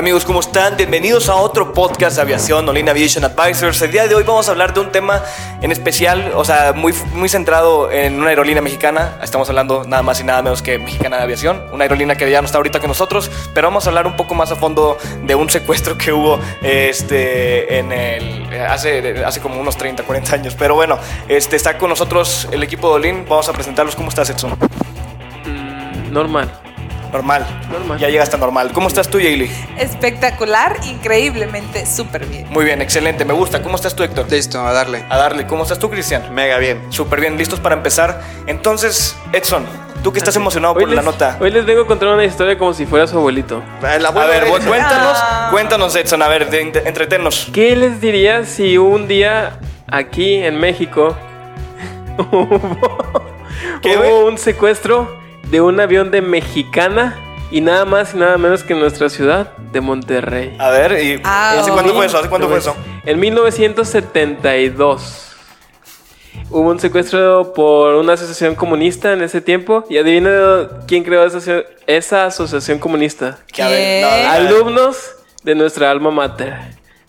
Amigos, ¿cómo están? Bienvenidos a otro podcast de aviación, Olin Aviation Advisors. El día de hoy vamos a hablar de un tema en especial, o sea, muy, muy centrado en una aerolínea mexicana. Estamos hablando nada más y nada menos que Mexicana de Aviación, una aerolínea que ya no está ahorita con nosotros, pero vamos a hablar un poco más a fondo de un secuestro que hubo este, en el, hace, hace como unos 30, 40 años. Pero bueno, este, está con nosotros el equipo de Olin. Vamos a presentarlos. ¿Cómo estás, Edson? Normal. Normal. Normal. Ya llegaste a normal. ¿Cómo estás tú, Yaeli? Espectacular, increíblemente, súper bien. Muy bien, excelente, me gusta. ¿Cómo estás tú, Héctor? Listo, a darle. A darle. ¿Cómo estás tú, Cristian? Mega bien. Súper bien, listos para empezar. Entonces, Edson, tú que estás emocionado Hoy por la nota. Hoy les vengo a contar una historia como si fuera su abuelito. El A ver, cuéntanos, Ah. cuéntanos, Edson, a ver, de- de- entretennos. ¿Qué les diría si un día aquí en México hubo, ¿Qué, hubo güey? un secuestro de un avión de Mexicana y nada más y nada menos que en nuestra ciudad de Monterrey? A ver, ¿y Ah, ¿hace cuánto fue eso? ¿Hace cuánto fue eso? En 1972 hubo un secuestro por una asociación comunista en ese tiempo y adivina quién creó esa, aso- esa asociación comunista. ¿Qué? ver. Alumnos de nuestra alma mater,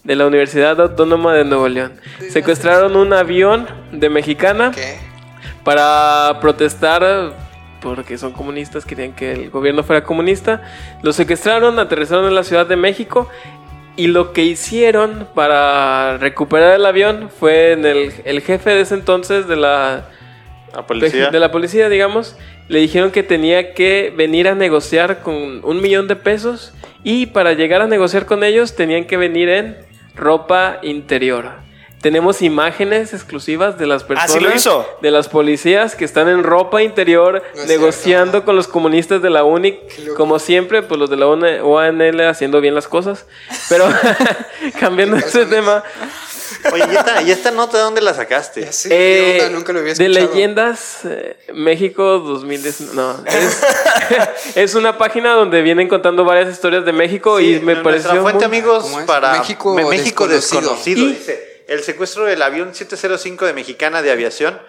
de la Universidad Autónoma de Nuevo León, secuestraron un avión de Mexicana ¿Qué? para protestar porque son comunistas, querían que el gobierno fuera comunista. Lo secuestraron, aterrizaron en la Ciudad de México y lo que hicieron para recuperar el avión fue en el, el jefe de ese entonces de la La policía. de la policía, digamos, le dijeron que tenía que venir a negociar con un millón de pesos y para llegar a negociar con ellos tenían que venir en ropa interior. Tenemos imágenes exclusivas de las personas, Ah, ¿sí lo hizo? de las policías que están en ropa interior No negociando cierto. con los comunistas de la UNIC, como siempre, pues los de la ONL haciendo bien las cosas. Pero cambiando ese tema, Oye, ¿y esta, ¿y esta nota de dónde la sacaste? Sé, eh. Nunca lo había de escuchado. leyendas eh, México 2019. No, es, es una página donde vienen contando varias historias de México Sí, y me nuestra pareció fuente, muy- amigos, para México México desconocido. desconocido. Y- dice, el secuestro del avión 705 de Mexicana de Aviación.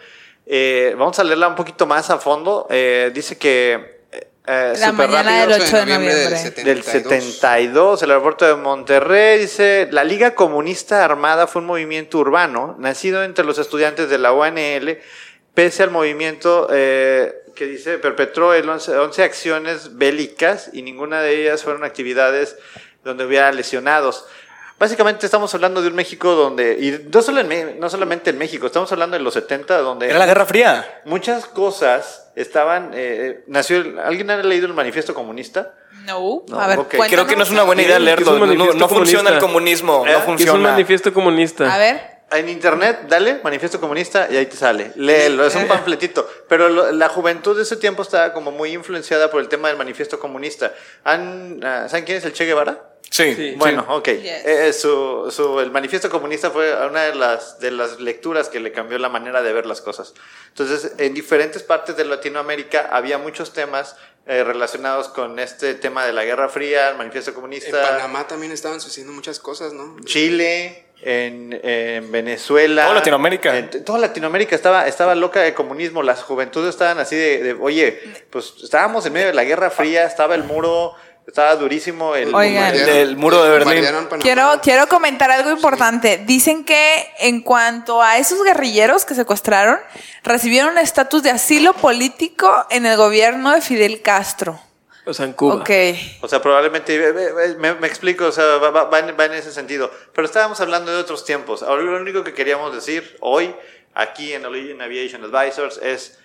Eh, vamos a leerla un poquito más a fondo. Eh, dice que... eh, La súper mañana rápido, del 8 de noviembre. del del 72. 72, el aeropuerto de Monterrey, dice, la Liga Comunista Armada fue un movimiento urbano nacido entre los estudiantes de la ONL, pese al movimiento eh, que dice, perpetró el 11, 11 acciones bélicas y ninguna de ellas fueron actividades donde hubiera lesionados. Básicamente estamos hablando de un México donde, y no, solo en Me- no solamente en México, estamos hablando de los 70, donde Era la Guerra Fría. muchas cosas estaban, eh, nació, el- ¿alguien ha leído el manifiesto comunista? No, No, a ver, ok. Creo que no es una buena idea leerlo. No, no- funciona el comunismo. ¿Eh? No es un que es un funciona. manifiesto comunista. A ver, En internet, dale, manifiesto comunista, y ahí te sale. Léelo, es un panfletito. Pero lo- la juventud de ese tiempo estaba como muy influenciada por el tema del manifiesto comunista. ¿Han, ah, ¿Saben quién es el Che Guevara? Sí. Sí. Bueno, ok. Yes. Eh, su, su- el manifiesto comunista fue una de las, de las lecturas que le cambió la manera de ver las cosas. Entonces, en diferentes partes de Latinoamérica había muchos temas eh, relacionados con este tema de la Guerra Fría, el manifiesto En comunista. Panamá también estaban sucediendo muchas cosas, ¿no? Chile, en, en Venezuela. Toda Latinoamérica. En- toda Latinoamérica estaba, estaba loca de comunismo. Las juventudes estaban así de, de, oye, pues estábamos en medio de la Guerra Fría, estaba el muro, estaba durísimo el... Oigan. El del muro de Berlín. Quiero, quiero comentar algo importante. Dicen que en cuanto a esos guerrilleros que secuestraron, recibieron estatus de asilo político en el gobierno de Fidel Castro. O sea, en Cuba. Ok. O sea, probablemente, ve- ve- ve- me, me explico, o sea, va, va- va en, va en ese sentido. Pero estábamos hablando de otros tiempos. Ahora lo único que queríamos decir hoy, aquí en Origin Aviation Advisors, es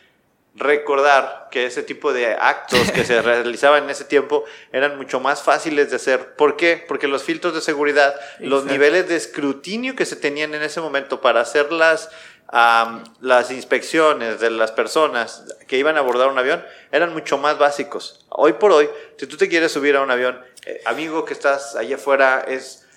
recordar que ese tipo de actos que se realizaban en ese tiempo eran mucho más fáciles de hacer. ¿Por qué? Porque los filtros de seguridad, los niveles de escrutinio que se tenían en ese momento para hacer las, am, las inspecciones de las personas que iban a abordar un avión eran mucho más básicos. Hoy por hoy, si tú te quieres subir a un avión, eh, amigo que estás allá afuera, es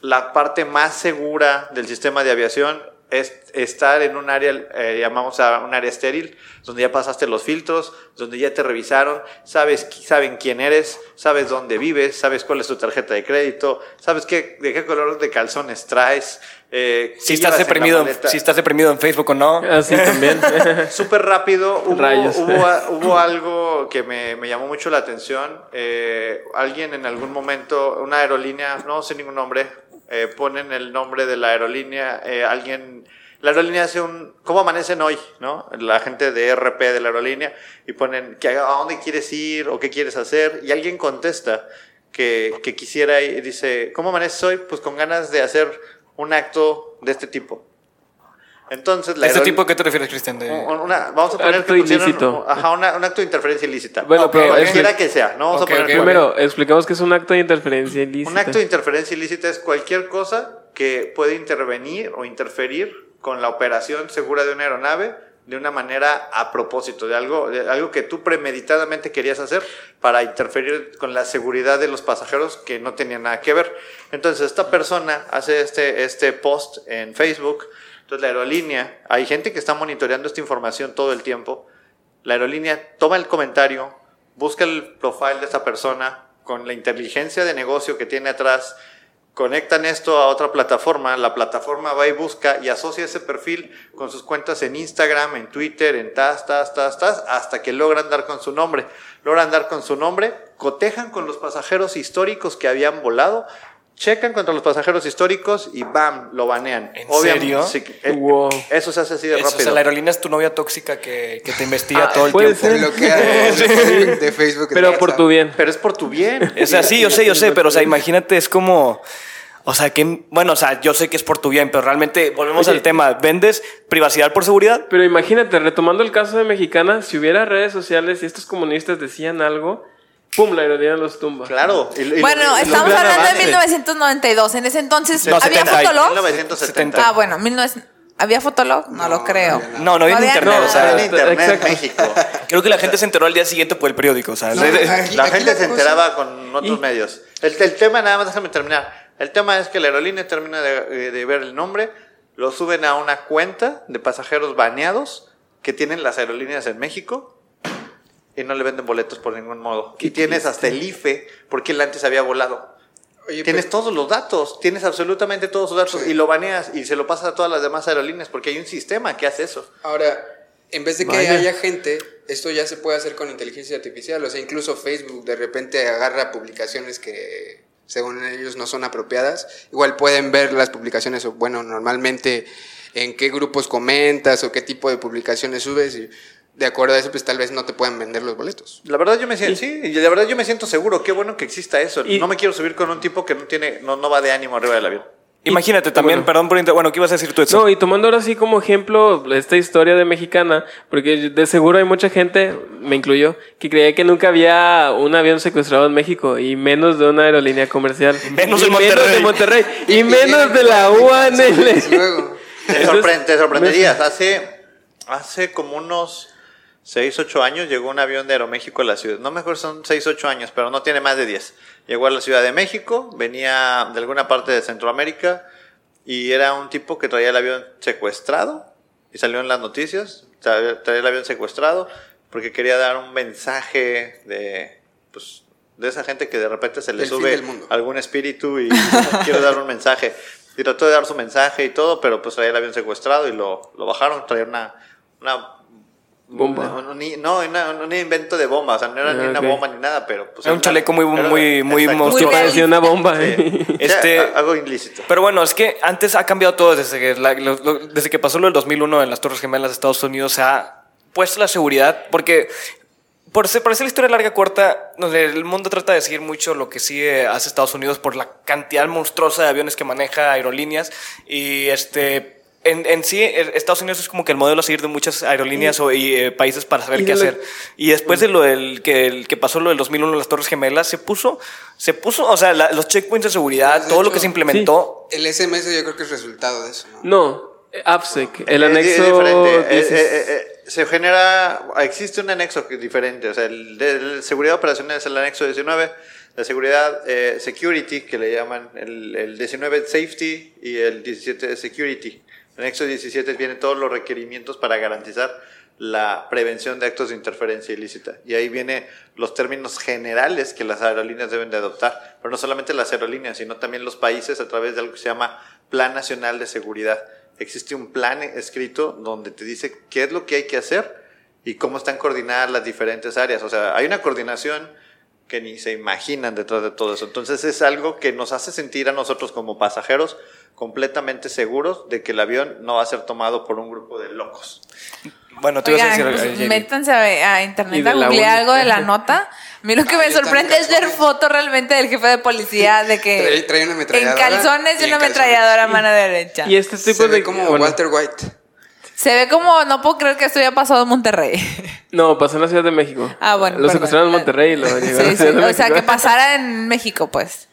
la parte más segura del sistema de aviación es estar en un área, eh, llamamos a un área estéril, donde ya pasaste los filtros, donde ya te revisaron, sabes, saben quién eres, sabes dónde vives, sabes cuál es tu tarjeta de crédito, sabes qué, de qué color de calzones traes. eh, Si estás deprimido, si estás deprimido en Facebook o no. Así también. Súper rápido, hubo, Rayos. hubo, hubo algo que me, me llamó mucho la atención. Eh, alguien en algún momento, una aerolínea, no sé ningún nombre, eh, ponen el nombre de la aerolínea, eh, alguien, la aerolínea hace un, ¿cómo amanecen hoy? ¿no? La gente de RP de la aerolínea y ponen, ¿a dónde quieres ir o qué quieres hacer? Y alguien contesta que, que quisiera y dice, ¿cómo amaneces hoy? Pues con ganas de hacer un acto de este tipo. Entonces, la ¿A este aerol- tipo a qué te refieres, Cristian? De- una- vamos a poner Acto que pusieron- ilícito. ajá, una- un acto de interferencia ilícita. Bueno, pero cualquiera que sea, no vamos Ok, a poner. Primero, explicamos que es un acto de interferencia ilícita. Un acto de interferencia ilícita es cualquier cosa que puede intervenir o interferir con la operación segura de una aeronave de una manera a propósito, de algo, de algo que tú premeditadamente querías hacer para interferir con la seguridad de los pasajeros que no tenía nada que ver. Entonces, esta persona hace este, este post en Facebook. Entonces, la aerolínea, hay gente que está monitoreando esta información todo el tiempo. La aerolínea toma el comentario, busca el profile de esa persona con la inteligencia de negocio que tiene atrás, conectan esto a otra plataforma, la plataforma va y busca y asocia ese perfil con sus cuentas en Instagram, en Twitter, en tas, tas, tas, tas, hasta que logran dar con su nombre. Logran dar con su nombre, cotejan con los pasajeros históricos que habían volado, checan contra los pasajeros históricos y ¡bam! lo banean. ¿En Obviamente, serio? sí, eh, Wow. Eso se hace así de Eso, o rápido. sea, la aerolínea es tu novia tóxica que, que te investiga Ah, todo el puede tiempo. ser. Te bloquea de, de Facebook, de Facebook, de Pero por tu bien. Pero es por tu bien. O sea, sí, yo sé, yo sé, pero o sea, imagínate, es como. O sea, que. Bueno, o sea, yo sé que es por tu bien, pero realmente volvemos Oye. al tema. ¿Vendes privacidad por seguridad? Pero imagínate, retomando el caso de Mexicana, si hubiera redes sociales y estos comunistas decían algo, ¡pum! La aerolínea los tumba. Claro. y- y- Bueno, estamos hablando de avance. 1992. En ese entonces, No, ¿había 70. Fotolog? 1970. Ah, bueno, 19... ¿había Fotolog? No, lo creo. No, no había había internet, o sea, en internet exacto. México. Creo que la gente se enteró al día siguiente por el periódico. O sea, No, aquí- La aquí gente la se cosa- enteraba con otros Y- medios. El, el tema, nada más déjame terminar. El tema es que la aerolínea termina de, de ver el nombre, lo suben a una cuenta de pasajeros baneados que tienen las aerolíneas en México y no le venden boletos por ningún modo. Y tienes hasta el IFE porque él antes había volado. Oye, Tienes pero- todos los datos, tienes absolutamente todos los datos Sí. y lo baneas y se lo pasas a todas las demás aerolíneas porque hay un sistema que hace eso. Ahora, en vez de que Vaya. haya gente, esto ya se puede hacer con inteligencia artificial. O sea, incluso Facebook de repente agarra publicaciones que según ellos no son apropiadas. Igual pueden ver las publicaciones, o bueno, normalmente en qué grupos comentas o qué tipo de publicaciones subes. Y de acuerdo a eso, pues tal vez no te pueden vender los boletos. La verdad yo me siento, sí, y la verdad yo me siento seguro. Qué bueno que exista eso. Y- no me quiero subir con un tipo que no tiene, no, no va de ánimo arriba del avión. Imagínate también, bueno. perdón por inter- Bueno, ¿qué ibas a decir tú, Edson? No, y tomando ahora sí como ejemplo esta historia de Mexicana, porque de seguro hay mucha gente, me incluyo, que creía que nunca había un avión secuestrado en México y menos de una aerolínea comercial. Menos Y de Monterrey. de Monterrey. Y, Y menos de la UANL. Te, sorpre- te sorprenderías. Hace, hace como unos 6, 8 años llegó un avión de Aeroméxico a la ciudad. No me acuerdo si son 6, 8 años, pero no tiene más de 10. Llegó a la Ciudad de México, venía de alguna parte de Centroamérica y era un tipo que traía el avión secuestrado y salió en las noticias. Traía, traía el avión secuestrado porque quería dar un mensaje de, pues, de esa gente que de repente se le sube algún espíritu y quiero dar un mensaje. Y trató de dar su mensaje y todo, pero pues traía el avión secuestrado y lo, lo bajaron. Traía una, una Bomba. un- no, una- un invento de bomba. O sea, no era ni Ah, una ok. bomba ni nada, pero pues Era un una- chaleco muy- era- muy- muy monstruoso. Muy Parecía una bomba. Sí. Este- O sea, algo ilícito. Pero bueno, es que antes ha cambiado todo desde que, la- lo- lo- desde que pasó lo del 2001 en las Torres Gemelas de Estados Unidos. Se ha puesto la seguridad porque, por, ser- por hacer la historia larga corta, no el mundo trata de seguir mucho lo que sigue hace Estados Unidos por la cantidad monstruosa de aviones que maneja aerolíneas. Y este. En, en sí, el- Estados Unidos es como que el modelo a seguir de muchas aerolíneas o, y eh, países para saber y qué de lo- hacer. Y después de lo del, que, el que pasó lo del 2001, las Torres Gemelas, se puso, se puso, o sea, la- los checkpoints de seguridad, Pues, de todo lo hecho, que se implementó. El SMS yo creo que es resultado de eso, ¿no? No, AppSec, el Es- anexo. es diferente. Es- 16. eh, se genera, existe un anexo que es diferente. O sea, el de seguridad operacional es el anexo 19. La seguridad eh, security, que le llaman el, el 19 es safety y el 17 es security. El anexo 17 vienen todos los requerimientos para garantizar la prevención de actos de interferencia ilícita. Y ahí vienen los términos generales que las aerolíneas deben de adoptar. Pero no solamente las aerolíneas, sino también los países a través de algo que se llama Plan Nacional de Seguridad. Existe un plan escrito donde te dice qué es lo que hay que hacer y cómo están coordinadas las diferentes áreas. O sea, hay una coordinación que ni se imaginan detrás de todo eso. Entonces es algo que nos hace sentir a nosotros como pasajeros completamente seguros de que el avión no va a ser tomado por un grupo de locos. Bueno, tú ibas a Oigan, decir... pues, Jenny. métanse a, a internet a la googlear algo de la nota. A mí lo que Ah, me ya sorprende es ver fotos realmente del jefe de policía de que Trae- trae una en calzones y una ametralladora a mano derecha. Y este tipo Se ve de. como bueno, Walter White. Se ve como, no puedo creer que esto haya pasado en Monterrey. No, pasó en la Ciudad de México. Ah, bueno. Lo secuestraron en Monterrey y lo llevaron a Sí, la sí, Ciudad de O sea, que pasara en México, pues.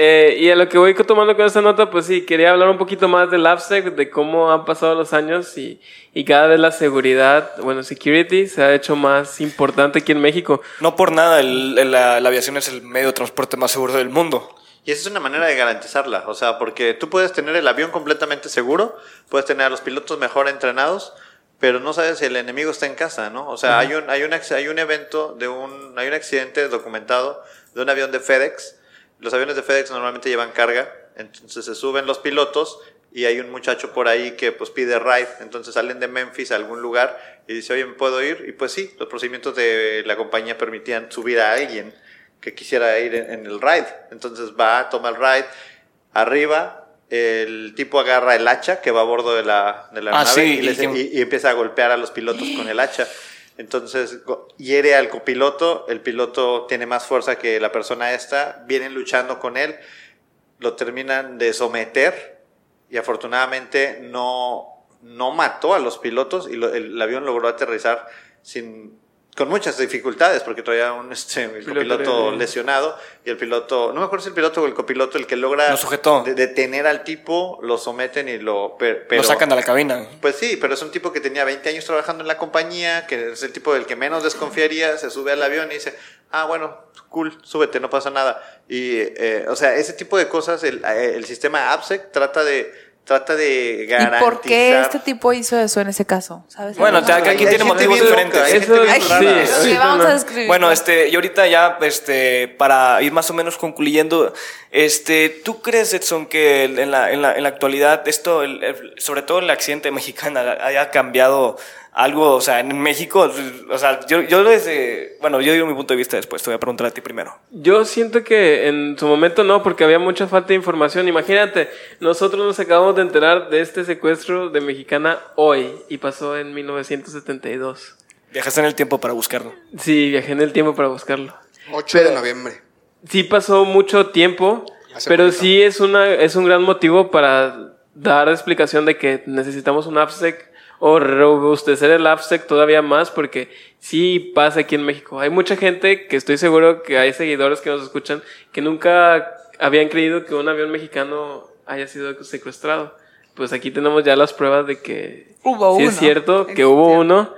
Eh, y a lo que voy tomando con esta nota, pues sí, quería hablar un poquito más del AppSec, de cómo han pasado los años y, y cada vez la seguridad, bueno, security se ha hecho más importante aquí en México. No por nada, el- el- la, la aviación es el medio de transporte más seguro del mundo. Y esa es una manera de garantizarla, o sea, porque tú puedes tener el avión completamente seguro, puedes tener a los pilotos mejor entrenados, pero no sabes si el enemigo está en casa, ¿no? O sea, hay un hay un hay un evento de un hay un accidente documentado de un avión de FedEx. Los aviones de FedEx normalmente llevan carga, entonces se suben los pilotos y hay un muchacho por ahí que pues pide ride, entonces salen de Memphis a algún lugar y dice, "Oye, ¿me puedo ir?" Y pues sí, los procedimientos de la compañía permitían subir a alguien que quisiera ir en, en el ride. Entonces va, toma el ride, arriba, el tipo agarra el hacha que va a bordo de la, de la Ah, nave sí, y, y les- que- y- y empieza a golpear a los pilotos con el hacha. Entonces hiere al copiloto, el piloto tiene más fuerza que la persona esta, vienen luchando con él, lo terminan de someter y afortunadamente no, no mató a los pilotos y lo- el, el avión logró aterrizar sin, con muchas dificultades porque traía un este, el Piloto copiloto lesionado y el piloto, no me acuerdo si el piloto o el copiloto, el que logra Lo sujetó. de- detener al tipo, lo someten y lo... per- pero, Lo sacan de la cabina. pues sí, pero es un tipo que tenía 20 años trabajando en la compañía, que es el tipo del que menos desconfiaría, se sube al avión y dice, ah, bueno, cool, súbete, no pasa nada. Y, eh, o sea, ese tipo de cosas, el, eh, el sistema AppSec trata de, trata de ¿Y garantizar... por qué este tipo hizo eso en ese caso? ¿Sabes? Bueno, te- aquí Hay- tiene motivos diferentes. hay gente Eso- bien sí, rara. sí. Sí, vamos no. a describir. Bueno, este, y ahorita ya, este, para ir más o menos concluyendo, este, ¿tú crees, Edson, que en la, en la, en la actualidad esto, el- el- sobre todo el accidente mexicana, haya cambiado algo, o sea, en México, o sea, yo, yo desde, bueno, yo digo mi punto de vista después, te voy a preguntar a ti primero. Yo siento que en su momento no, porque había mucha falta de información. Imagínate, nosotros nos acabamos de enterar de este secuestro de mexicana hoy y pasó en 1972. Viajaste en el tiempo para buscarlo. Sí, viajé en el tiempo para buscarlo. 8 de noviembre. Sí pasó mucho tiempo, Hace pero poquito. sí es, una, es un gran motivo para dar explicación de que necesitamos un AppSec o robustecer el AppSec todavía más porque sí pasa aquí en México. Hay mucha gente que estoy seguro que hay seguidores que nos escuchan que nunca habían creído que un avión mexicano haya sido secuestrado. Pues aquí tenemos ya las pruebas de que Hubo sí uno. es cierto que hubo uno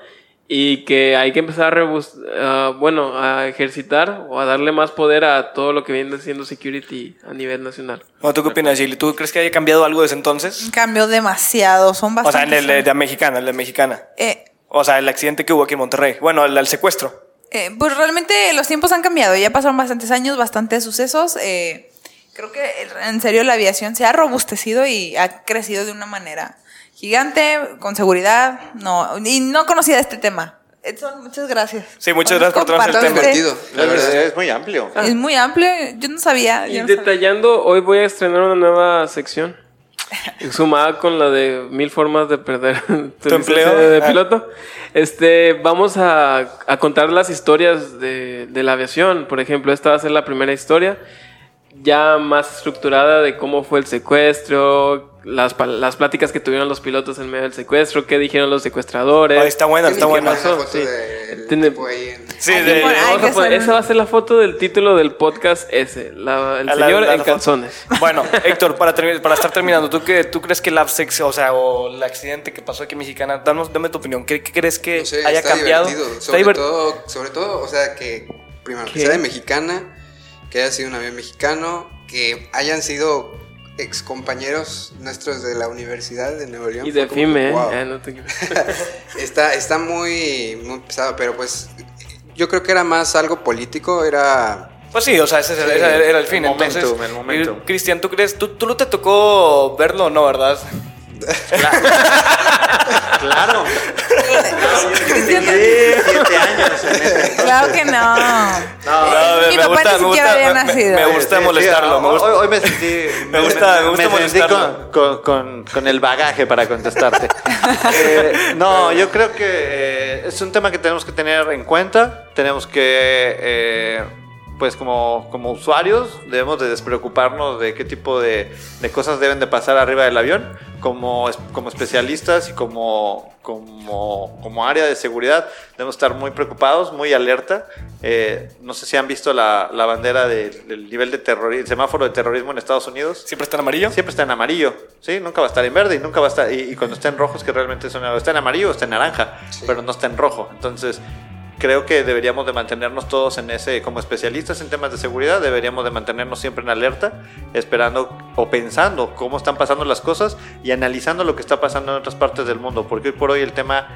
y que hay que empezar a, rebus- a, bueno, a ejercitar o a darle más poder a todo lo que viene siendo security a nivel nacional. Bueno, ¿Tú qué opinas, Gilly? ¿Tú crees que haya cambiado algo desde entonces? Cambió demasiado, son O sea, en bastante... el de, de mexicana, el de mexicana. Eh, O sea, el accidente que hubo aquí en Monterrey. Bueno, el, el secuestro. Eh, pues realmente los tiempos han cambiado, ya pasaron bastantes años, bastantes sucesos. eh, creo que en serio la aviación se ha robustecido y ha crecido de una manera gigante, con seguridad. No, y no conocía este tema. Edson, muchas gracias. Sí, muchas gracias por traernos el tema. Divertido, la Es, verdad. es muy amplio. Es muy amplio, yo no sabía. Y sabía. detallando, hoy voy a estrenar una nueva sección. Sumada con la de mil formas de perder tu, empleo? de Ah. piloto. Este, vamos a, a contar las historias de, de la aviación. Por ejemplo, esta va a ser la primera historia, ya más estructurada de cómo fue el secuestro, las, las pláticas que tuvieron los pilotos en medio del secuestro, qué dijeron los secuestradores. Ay, está buena, está pasó? Sí. esa va a ser la foto del título del podcast ese, la- el la- señor la- en la- calzones. Bueno, Héctor, para, para estar terminando, ¿tú, qué, ¿tú crees que el Absex, o sea, o el accidente que pasó aquí en Mexicana, danos, dame tu opinión, ¿qué, qué crees que No sé, haya está cambiado? divertido. Está Sobre, todo, sobre todo, o sea, que primero, que sea de mexicana, que haya sido un avión mexicano, que hayan sido ex compañeros nuestros de la Universidad de Nuevo León. Y de FIME, ¿eh? wow. Ah, no te- está, está muy, muy pesado, pero pues yo creo que era más algo político, era... Pues sí, o sea, ese, era- Sí, ese era el fin. el entonces, momentum, el Cristian, ¿tú crees? ¿Tú, tú no te tocó verlo o no, verdad? Claro. Cristian, siete años en ese Claro que no. No, Mi papá ni siquiera había me- nacido. Me, gusta Sí, molestarlo. sí, me gusta- Hoy, hoy me sentí. Me gusta- me gusta sentí molestarlo. con, con- con- con el bagaje para contestarte. Eh, no, yo creo que eh, es un tema que tenemos que tener en cuenta. Tenemos que. eh, pues como, como usuarios debemos de despreocuparnos de qué tipo de, de cosas deben de pasar arriba del avión. Como, como especialistas y como, como, como área de seguridad debemos estar muy preocupados, muy alerta. Eh, no sé si han visto la, la bandera del, del nivel de terrorismo, semáforo de terrorismo en Estados Unidos. ¿Siempre está en amarillo? Siempre está en amarillo, ¿sí? Nunca va a estar en verde y nunca va a estar... Y, y cuando está en rojo es que realmente son, está en amarillo o está en naranja, Sí. pero no está en rojo. Entonces, creo que deberíamos de mantenernos todos en ese... Como especialistas en temas de seguridad, deberíamos de mantenernos siempre en alerta, esperando o pensando cómo están pasando las cosas y analizando lo que está pasando en otras partes del mundo. Porque hoy por hoy el tema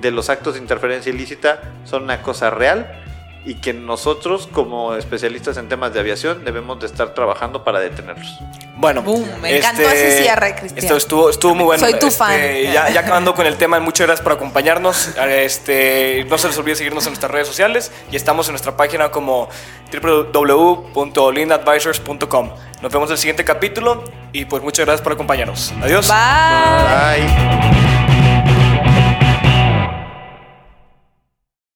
de los actos de interferencia ilícita son una cosa real y que nosotros como especialistas en temas de aviación debemos de estar trabajando para detenerlos. Bueno, este, Boom, me encantó ese cierre, Cristian. Esto estuvo, estuvo muy bueno. Soy tu Este, fan. Ya, ya acabando con el tema, muchas gracias por acompañarnos. Este, no se les olvide seguirnos en nuestras redes sociales y estamos en nuestra página como www.linadvisors.com. Nos vemos en el siguiente capítulo y pues muchas gracias por acompañarnos. Adiós. Bye. Bye.